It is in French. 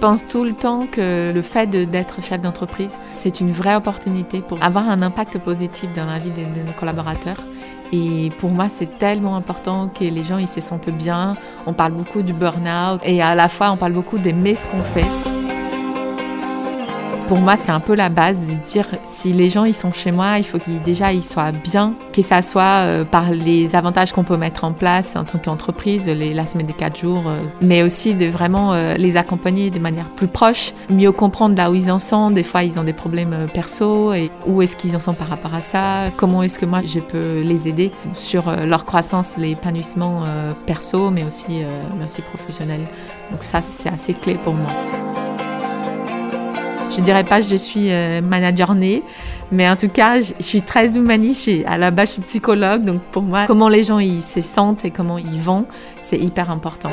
pense tout le temps que le fait d'être chef d'entreprise, c'est une vraie opportunité pour avoir un impact positif dans la vie de, de nos collaborateurs. Et pour moi, c'est tellement important que les gens ils se sentent bien. On parle beaucoup du burn-out et à la fois on parle beaucoup d'aimer ce qu'on fait pour moi, c'est un peu la base de dire si les gens ils sont chez moi, il faut qu'ils déjà ils soient bien, que ça soit euh, par les avantages qu'on peut mettre en place en tant qu'entreprise, la semaine des quatre jours, euh, mais aussi de vraiment euh, les accompagner de manière plus proche, mieux comprendre là où ils en sont. Des fois, ils ont des problèmes perso et où est-ce qu'ils en sont par rapport à ça, comment est-ce que moi je peux les aider sur leur croissance, l'épanouissement perso, mais aussi, mais aussi professionnel? Donc ça, c'est assez clé pour moi. Je dirais pas que je suis euh, manager né, mais en tout cas, je, suis très humaniste. à la base, je suis psychologue, donc pour moi, comment les gens ils se sentent et comment ils vont, c'est hyper important.